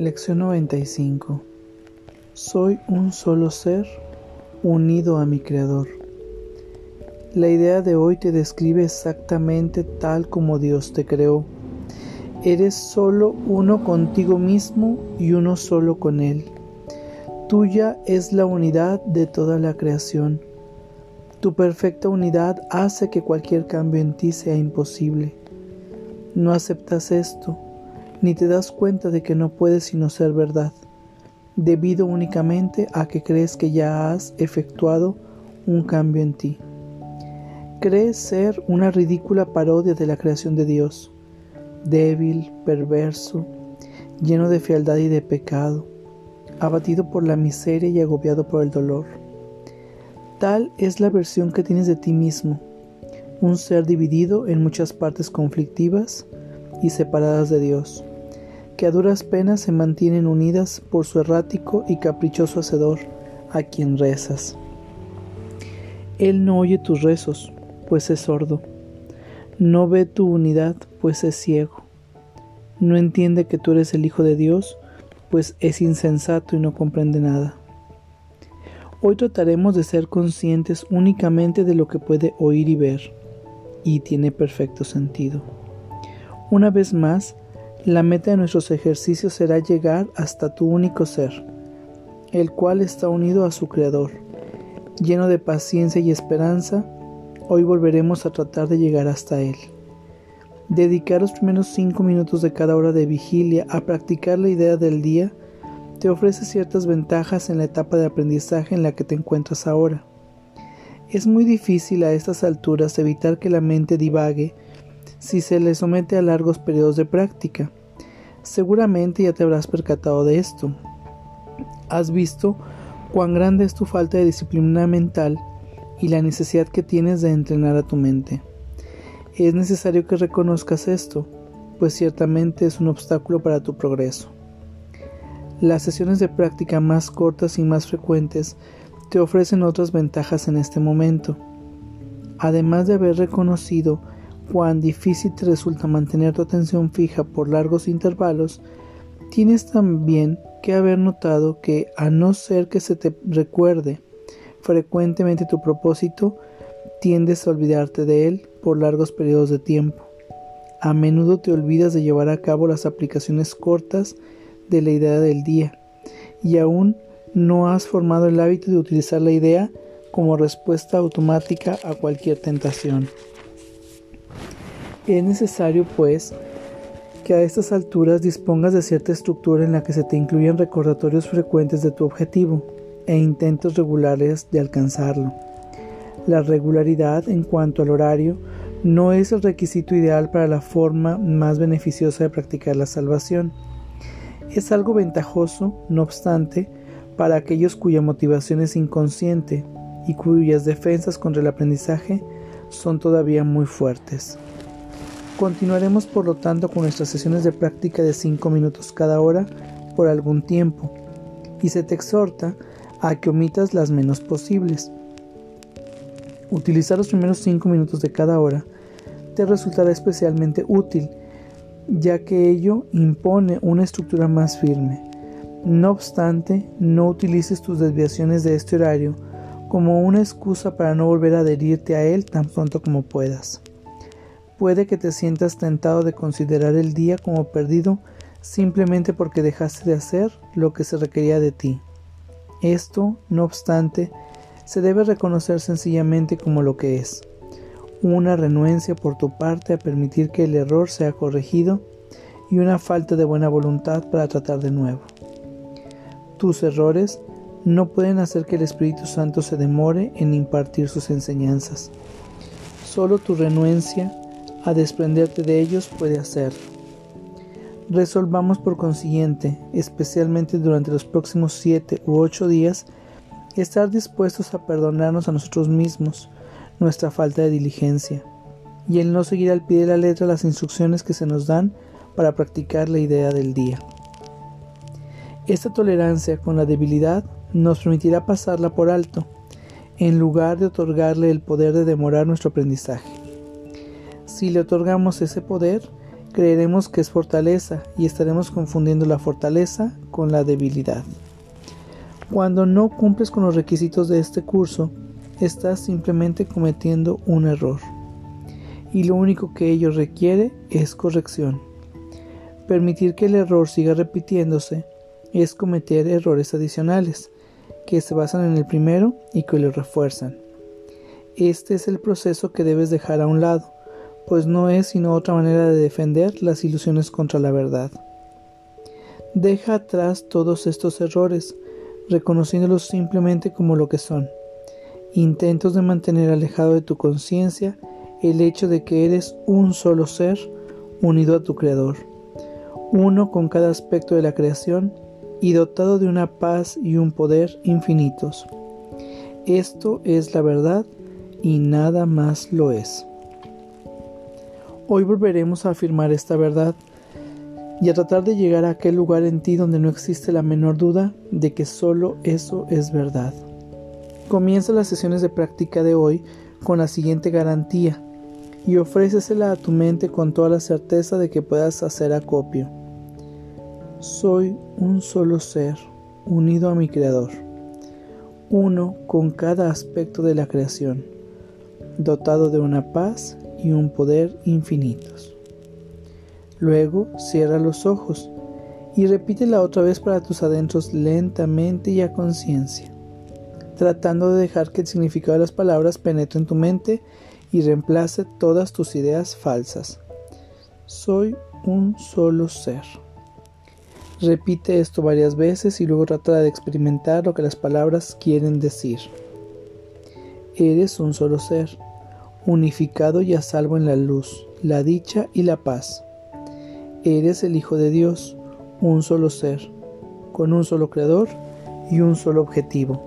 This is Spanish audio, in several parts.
Lección 95 Soy un solo ser unido a mi Creador. La idea de hoy te describe exactamente tal como Dios te creó. Eres solo uno contigo mismo y uno solo con Él. Tuya es la unidad de toda la creación. Tu perfecta unidad hace que cualquier cambio en ti sea imposible. No aceptas esto, ni te das cuenta de que no puedes sino ser verdad, debido únicamente a que crees que ya has efectuado un cambio en ti. Crees ser una ridícula parodia de la creación de Dios, débil, perverso, lleno de fealdad y de pecado, abatido por la miseria y agobiado por el dolor. Tal es la versión que tienes de ti mismo, un ser dividido en muchas partes conflictivas y separadas de Dios, que a duras penas se mantienen unidas por su errático y caprichoso hacedor, a quien rezas. Él no oye tus rezos, pues es sordo. No ve tu unidad, pues es ciego. No entiende que tú eres el Hijo de Dios, pues es insensato y no comprende nada. Hoy trataremos de ser conscientes únicamente de lo que puede oír y ver y tiene perfecto sentido. Una vez más, la meta de nuestros ejercicios será llegar hasta tu único ser, el cual está unido a su Creador. Lleno de paciencia y esperanza, hoy volveremos a tratar de llegar hasta Él. Dedicar los primeros cinco minutos de cada hora de vigilia a practicar la idea del día te ofrece ciertas ventajas en la etapa de aprendizaje en la que te encuentras ahora. Es muy difícil a estas alturas evitar que la mente divague si se le somete a largos periodos de práctica. Seguramente ya te habrás percatado de esto. Has visto cuán grande es tu falta de disciplina mental y la necesidad que tienes de entrenar a tu mente. Es necesario que reconozcas esto, pues ciertamente es un obstáculo para tu progreso. Las sesiones de práctica más cortas y más frecuentes te ofrecen otras ventajas en este momento. Además de haber reconocido cuán difícil te resulta mantener tu atención fija por largos intervalos, tienes también que haber notado que a no ser que se te recuerde frecuentemente tu propósito, tiendes a olvidarte de él por largos periodos de tiempo. A menudo te olvidas de llevar a cabo las aplicaciones cortas de la idea del día y aún no has formado el hábito de utilizar la idea como respuesta automática a cualquier tentación. Es necesario, pues, que a estas alturas dispongas de cierta estructura en la que se te incluyan recordatorios frecuentes de tu objetivo e intentos regulares de alcanzarlo. La regularidad en cuanto al horario no es el requisito ideal para la forma más beneficiosa de practicar la salvación. Es algo ventajoso, no obstante, para aquellos cuya motivación es inconsciente y cuyas defensas contra el aprendizaje son todavía muy fuertes. Continuaremos por lo tanto con nuestras sesiones de práctica de 5 minutos cada hora por algún tiempo y se te exhorta a que omitas las menos posibles. Utilizar los primeros 5 minutos de cada hora te resultará especialmente útil ya que ello impone una estructura más firme no obstante, no utilices tus desviaciones de este horario como una excusa para no volver a adherirte a él tan pronto como puedas. Puede que te sientas tentado de considerar el día como perdido simplemente porque dejaste de hacer lo que se requería de ti. Esto, no obstante, se debe reconocer sencillamente como lo que es, una renuencia por tu parte a permitir que el error sea corregido y una falta de buena voluntad para tratar de nuevo. Tus errores no pueden hacer que el Espíritu Santo se demore en impartir sus enseñanzas. Solo tu renuencia a desprenderte de ellos puede hacerlo. Resolvamos por consiguiente, especialmente durante los próximos siete u ocho días, estar dispuestos a perdonarnos a nosotros mismos nuestra falta de diligencia y el no seguir al pie de la letra las instrucciones que se nos dan para practicar la idea del día. Esta tolerancia con la debilidad nos permitirá pasarla por alto, en lugar de otorgarle el poder de demorar nuestro aprendizaje. Si le otorgamos ese poder, creeremos que es fortaleza y estaremos confundiendo la fortaleza con la debilidad. Cuando no cumples con los requisitos de este curso, estás simplemente cometiendo un error. Y lo único que ello requiere es corrección. Permitir que el error siga repitiéndose es cometer errores adicionales, que se basan en el primero y que lo refuerzan. Este es el proceso que debes dejar a un lado, pues no es sino otra manera de defender las ilusiones contra la verdad. Deja atrás todos estos errores, reconociéndolos simplemente como lo que son, intentos de mantener alejado de tu conciencia el hecho de que eres un solo ser unido a tu Creador, uno con cada aspecto de la creación y dotado de una paz y un poder infinitos. Esto es la verdad y nada más lo es. Hoy volveremos a afirmar esta verdad y a tratar de llegar a aquel lugar en ti donde no existe la menor duda de que solo eso es verdad. Comienza las sesiones de práctica de hoy con la siguiente garantía y ofrécesela a tu mente con toda la certeza de que puedas hacer acopio. Soy un solo ser unido a mi Creador, uno con cada aspecto de la creación, dotado de una paz y un poder infinitos. Luego cierra los ojos y repítela otra vez para tus adentros lentamente y a conciencia, tratando de dejar que el significado de las palabras penetre en tu mente y reemplace todas tus ideas falsas. Soy un solo ser. Repite esto varias veces y luego trata de experimentar lo que las palabras quieren decir. Eres un solo ser unificado y a salvo en la luz, la dicha y la paz. Eres el Hijo de Dios, un solo ser, con un solo creador y un solo objetivo,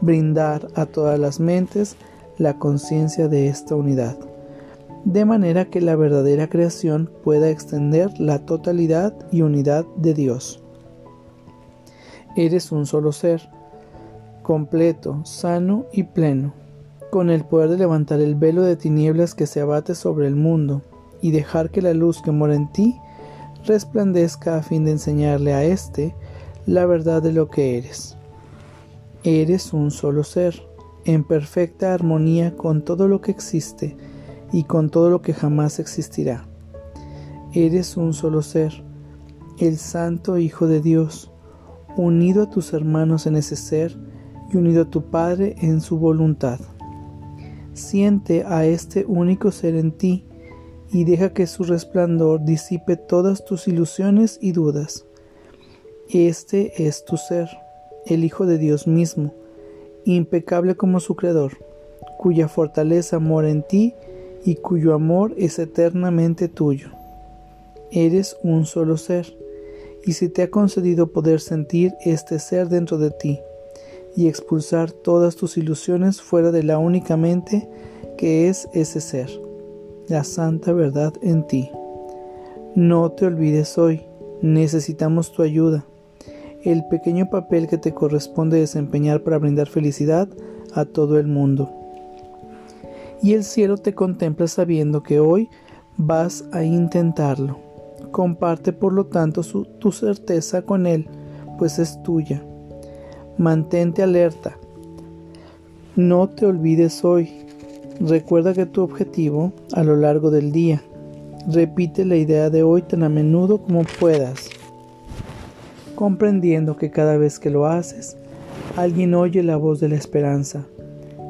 brindar a todas las mentes la conciencia de esta unidad, de manera que la verdadera creación pueda extender la totalidad y unidad de Dios. Eres un solo ser, completo, sano y pleno con el poder de levantar el velo de tinieblas que se abate sobre el mundo y dejar que la luz que mora en ti resplandezca a fin de enseñarle a éste la verdad de lo que eres. Eres un solo ser, en perfecta armonía con todo lo que existe y con todo lo que jamás existirá. Eres un solo ser, el Santo Hijo de Dios, unido a tus hermanos en ese ser y unido a tu Padre en su voluntad. Siente a este único ser en ti y deja que su resplandor disipe todas tus ilusiones y dudas. Este es tu ser, el Hijo de Dios mismo, impecable como su Creador, cuya fortaleza mora en ti y cuyo amor es eternamente tuyo. Eres un solo ser, y se te ha concedido poder sentir este ser dentro de ti y expulsar todas tus ilusiones fuera de la única mente que es ese ser, la santa verdad en ti. No te olvides hoy, necesitamos tu ayuda, el pequeño papel que te corresponde desempeñar para brindar felicidad a todo el mundo. Y el cielo te contempla sabiendo que hoy vas a intentarlo. Comparte por lo tanto tu certeza con él, pues es tuya Mantente alerta. No te olvides hoy. Recuerda que tu objetivo a lo largo del día. Repite la idea de hoy tan a menudo como puedas, comprendiendo que cada vez que lo haces, alguien oye la voz de la esperanza,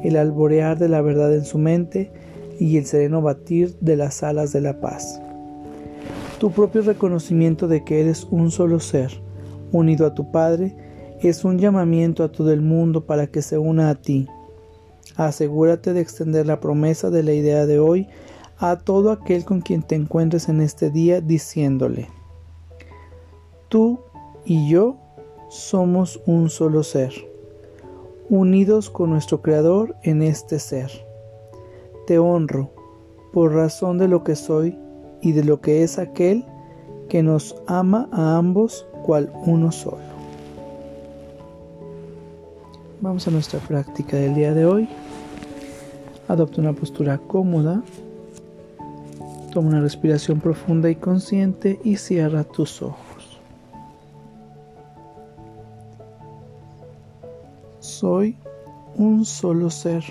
el alborear de la verdad en su mente y el sereno batir de las alas de la paz. Tu propio reconocimiento de que eres un solo ser, unido a tu Padre, es un llamamiento a todo el mundo para que se una a ti. Asegúrate de extender la promesa de la idea de hoy a todo aquel con quien te encuentres en este día diciéndole, tú y yo somos un solo ser, unidos con nuestro Creador en este ser. Te honro por razón de lo que soy y de lo que es aquel que nos ama a ambos cual uno solo. Vamos a nuestra práctica del día de hoy. Adopta una postura cómoda. Toma una respiración profunda y consciente y cierra tus ojos. Soy un solo ser,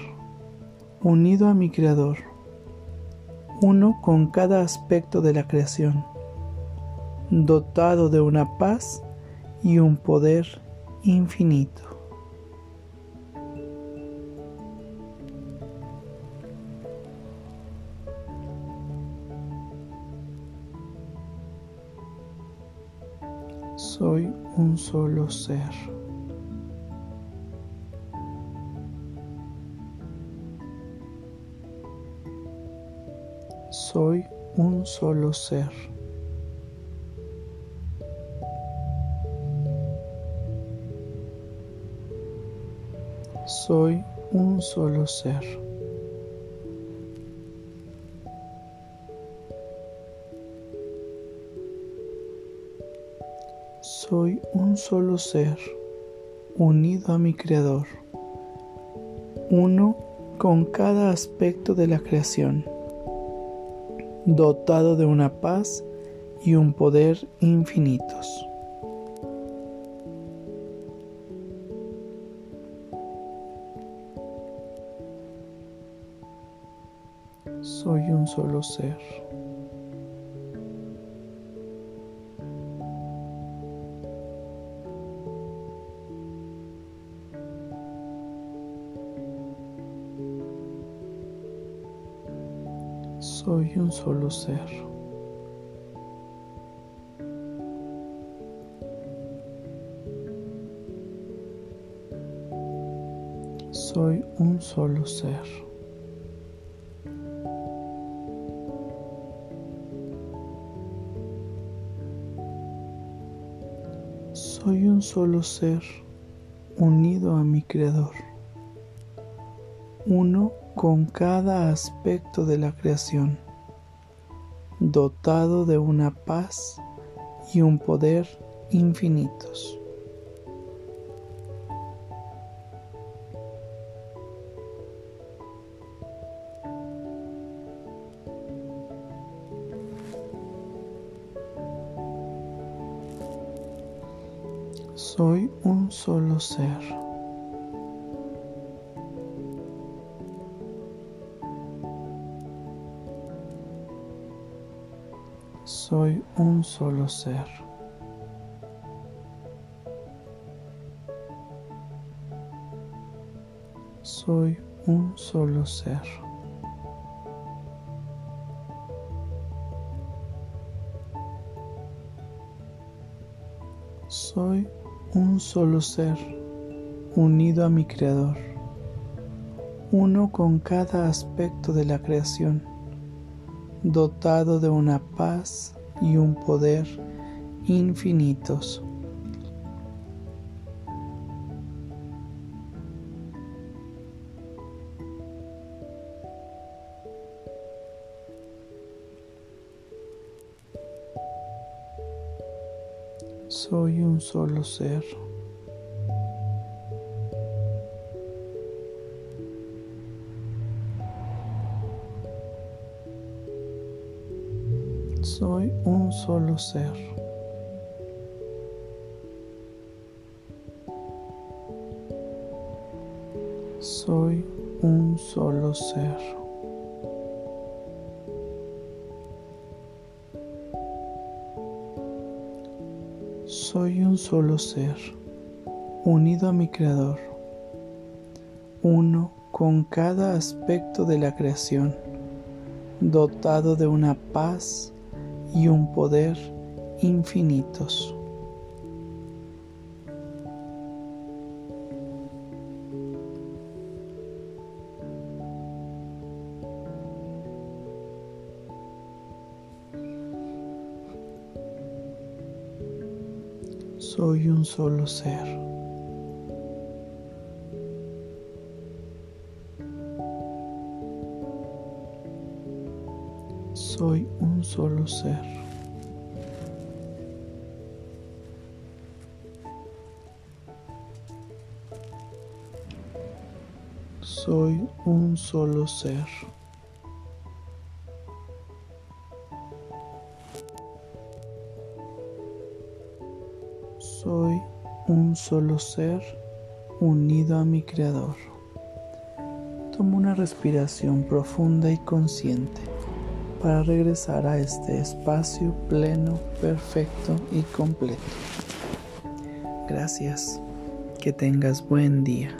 unido a mi Creador, uno con cada aspecto de la creación, dotado de una paz y un poder infinito. Solo ser. Soy un solo ser. Soy un solo ser. Solo ser, unido a mi Creador, uno con cada aspecto de la creación, dotado de una paz y un poder infinitos. Soy un solo ser. Soy un solo ser. Soy un solo ser. Soy un solo ser unido a mi Creador, uno con cada aspecto de la creación, dotado de una paz y un poder infinitos. Soy un solo ser. Soy un solo ser. Soy un solo ser. Soy un solo ser unido a mi Creador, uno con cada aspecto de la creación dotado de una paz y un poder infinitos. Soy un solo ser. Solo ser. Soy un solo ser. Soy un solo ser, unido a mi Creador, uno con cada aspecto de la creación, dotado de una paz y un poder infinitos. Soy un solo ser. soy un solo ser. Soy un solo ser. Soy un solo ser unido a mi creador. Tomo una respiración profunda y consciente para regresar a este espacio pleno, perfecto y completo. Gracias. Que tengas buen día.